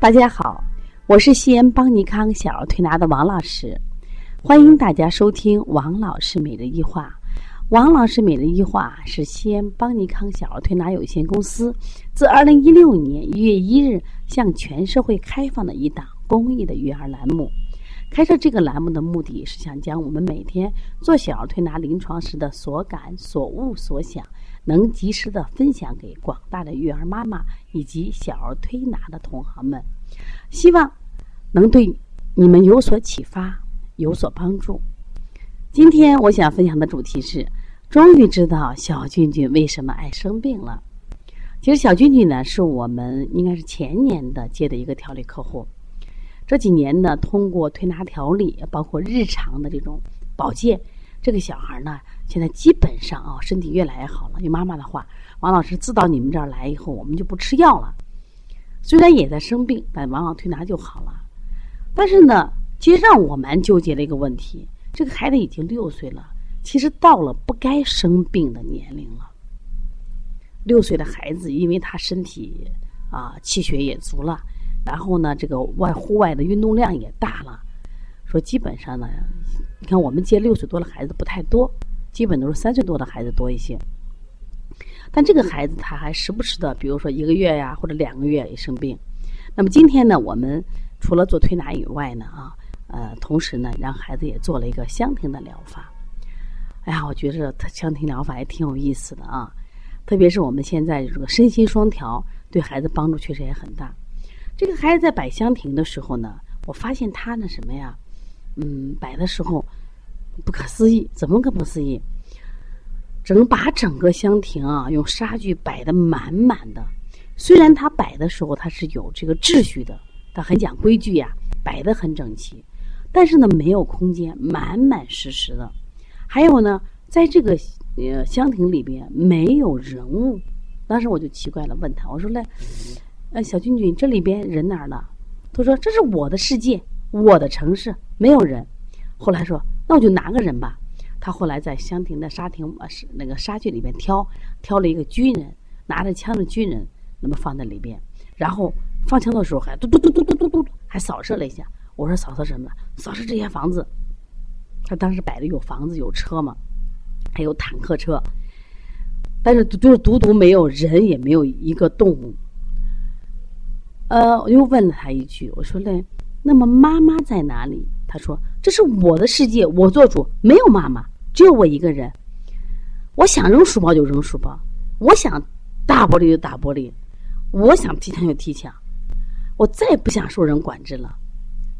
大家好，我是西安邦尼康小儿推拿的王老师，欢迎大家收听王老师每日一话。王老师每日一话是西安邦尼康小儿推拿有限公司自二零一六年一月一日向全社会开放的一档公益的育儿栏目。开设这个栏目的目的是想将我们每天做小儿推拿临床时的所感、所悟、所想。能及时的分享给广大的育儿妈妈以及小儿推拿的同行们，希望能对你们有所启发，有所帮助。今天我想分享的主题是：终于知道小俊俊为什么爱生病了。其实小俊俊呢，是我们应该是前年的接的一个调理客户。这几年呢，通过推拿调理，包括日常的这种保健。这个小孩呢，现在基本上啊，身体越来越好了。用妈妈的话，王老师自到你们这儿来以后，我们就不吃药了。虽然也在生病，但往往推拿就好了。但是呢，其实让我蛮纠结的一个问题：这个孩子已经六岁了，其实到了不该生病的年龄了。六岁的孩子，因为他身体啊气血也足了，然后呢，这个外户外的运动量也大了。说基本上呢，你看我们接六岁多的孩子不太多，基本都是三岁多的孩子多一些。但这个孩子他还时不时的，比如说一个月呀或者两个月也生病。那么今天呢，我们除了做推拿以外呢，啊，呃，同时呢，让孩子也做了一个香庭的疗法。哎呀，我觉着他香庭疗法也挺有意思的啊，特别是我们现在这个身心双调，对孩子帮助确实也很大。这个孩子在摆香亭的时候呢，我发现他那什么呀？嗯，摆的时候不可思议，怎么个不思议？整把整个香亭啊，用纱具摆的满满的。虽然他摆的时候他是有这个秩序的，他很讲规矩呀，摆的很整齐，但是呢，没有空间，满满实实的。还有呢，在这个呃香亭里边没有人物。当时我就奇怪了，问他，我说嘞，呃，小君君，这里边人哪儿了？他说：“这是我的世界。”我的城市没有人，后来说那我就拿个人吧。他后来在香亭的沙亭呃是那个沙具里边挑挑了一个军人，拿着枪的军人，那么放在里边，然后放枪的时候还嘟嘟嘟嘟嘟嘟嘟还扫射了一下。我说扫射什么呢？扫射这些房子。他当时摆的有房子有车嘛，还有坦克车，但是就是独独没有人，也没有一个动物。呃，我又问了他一句，我说嘞。那么妈妈在哪里？他说：“这是我的世界，我做主，没有妈妈，只有我一个人。我想扔书包就扔书包，我想打玻璃就打玻璃，我想踢墙就踢墙，我再也不想受人管制了。”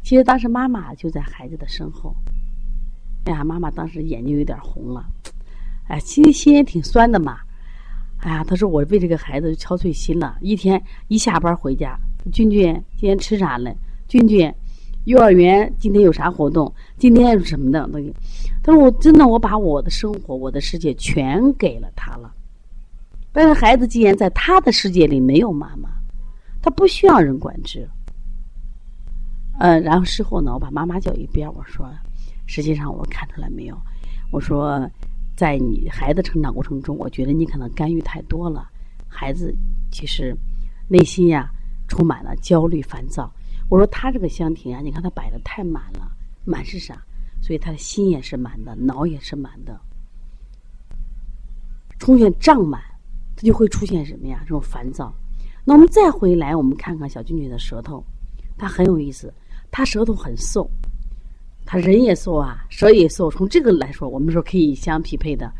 其实当时妈妈就在孩子的身后。哎呀，妈妈当时眼睛有点红了，哎，心心也挺酸的嘛。哎呀，他说我为这个孩子操碎心了。一天一下班回家，君君今天吃啥了？俊俊，幼儿园今天有啥活动？今天什么的东西？他说：“我真的，我把我的生活、我的世界全给了他了。但是孩子既然在他的世界里没有妈妈，他不需要人管制。嗯，然后事后呢，我把妈妈叫一边，我说：实际上我看出来没有？我说，在你孩子成长过程中，我觉得你可能干预太多了。孩子其实内心呀充满了焦虑、烦躁。”我说他这个香亭啊，你看他摆的太满了，满是啥？所以他的心也是满的，脑也是满的，出现胀满，他就会出现什么呀？这种烦躁。那我们再回来，我们看看小俊俊的舌头，他很有意思，他舌头很瘦，他人也瘦啊，舌也瘦。从这个来说，我们说可以相匹配的。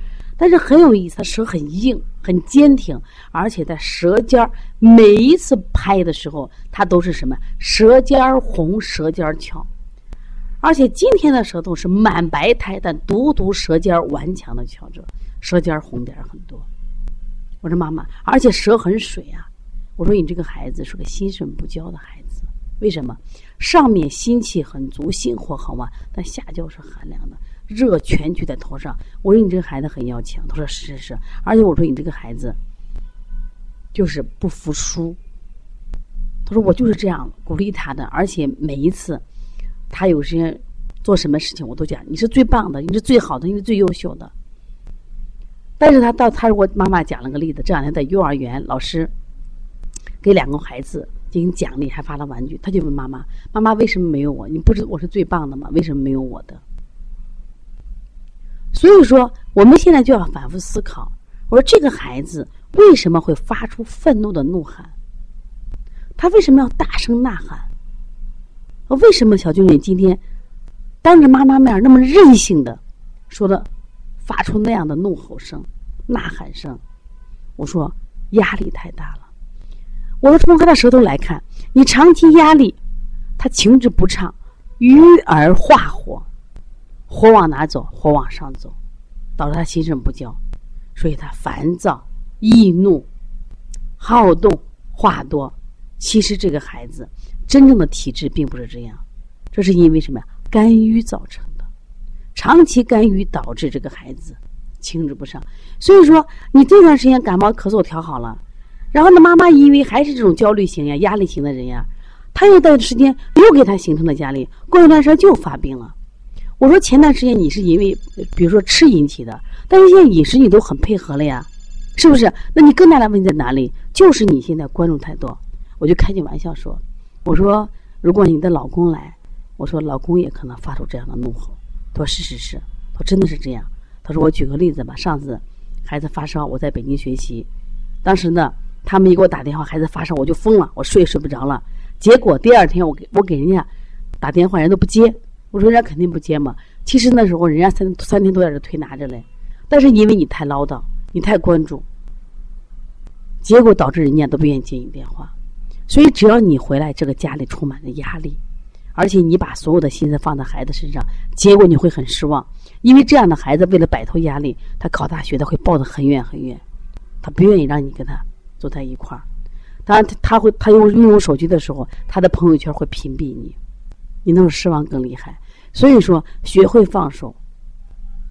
但是很有意思，他舌很硬，很坚挺，而且在舌尖儿每一次拍的时候，他都是什么？舌尖儿红，舌尖儿翘，而且今天的舌头是满白苔，但独独舌尖儿顽强的翘着，舌尖儿红点儿很多。我说妈妈，而且舌很水啊。我说你这个孩子是个心肾不交的孩子，为什么？上面心气很足，心火很旺，但下焦是寒凉的。热全聚在头上，我说你这个孩子很要强，他说是是是，而且我说你这个孩子就是不服输，他说我就是这样鼓励他的，而且每一次他有时间做什么事情，我都讲你是最棒的，你是最好的，你是最优秀的。但是他到他我妈妈讲了个例子，这两天在幼儿园，老师给两个孩子进行奖励，还发了玩具。他就问妈妈：“妈妈为什么没有我？你不是我是最棒的吗？为什么没有我的？”所以说，我们现在就要反复思考：我说这个孩子为什么会发出愤怒的怒喊？他为什么要大声呐喊？为什么小俊俊今天当着妈妈面那么任性的说的，发出那样的怒吼声、呐喊声？我说压力太大了。我说从他的舌头来看，你长期压力，他情志不畅，郁而化火。火往哪走？火往上走，导致他心神不交，所以他烦躁、易怒、好动、话多。其实这个孩子真正的体质并不是这样，这是因为什么呀？肝郁造成的，长期肝郁导致这个孩子情志不畅。所以说，你这段时间感冒咳嗽调好了，然后呢，妈妈因为还是这种焦虑型呀、压力型的人呀，他又到时间又给他形成了压力，过一段时间就发病了。我说前段时间你是因为，比如说吃引起的，但是现在饮食你都很配合了呀，是不是？那你更大的问题在哪里？就是你现在关注太多。我就开句玩笑说，我说如果你的老公来，我说老公也可能发出这样的怒吼。他说是是是，他说真的是这样。他说我举个例子吧，上次孩子发烧，我在北京学习，当时呢他们一给我打电话，孩子发烧，我就疯了，我睡也睡不着了。结果第二天我给我给人家打电话，人都不接。我说人家肯定不接嘛。其实那时候人家三三天都在这推拿着嘞，但是因为你太唠叨，你太关注，结果导致人家都不愿意接你电话。所以只要你回来，这个家里充满了压力，而且你把所有的心思放在孩子身上，结果你会很失望。因为这样的孩子为了摆脱压力，他考大学他会抱得很远很远，他不愿意让你跟他坐在一块儿。当然，他他会他用用手机的时候，他的朋友圈会屏蔽你。你那种失望更厉害，所以说学会放手，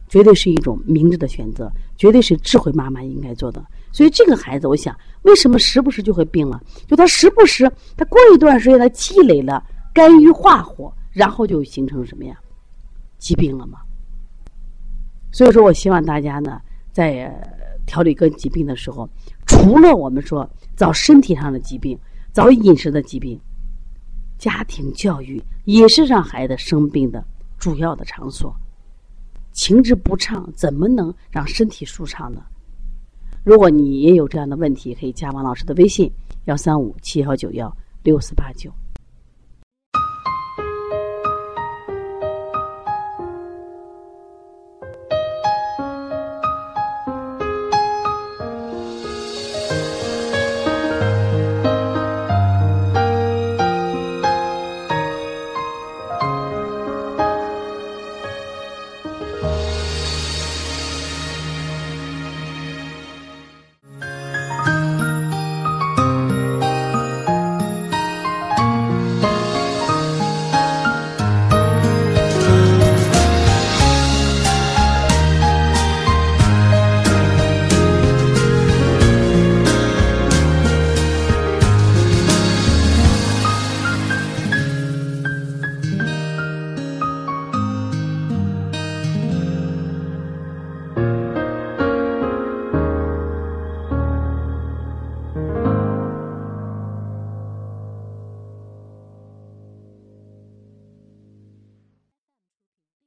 绝对是一种明智的选择，绝对是智慧妈妈应该做的。所以这个孩子，我想为什么时不时就会病了？就他时不时，他过一段时间他积累了肝郁化火，然后就形成什么呀？疾病了嘛。所以说我希望大家呢，在调理跟疾病的时候，除了我们说找身体上的疾病，找饮食的疾病。家庭教育也是让孩子生病的主要的场所。情志不畅，怎么能让身体舒畅呢？如果你也有这样的问题，可以加王老师的微信：幺三五七幺九幺六四八九。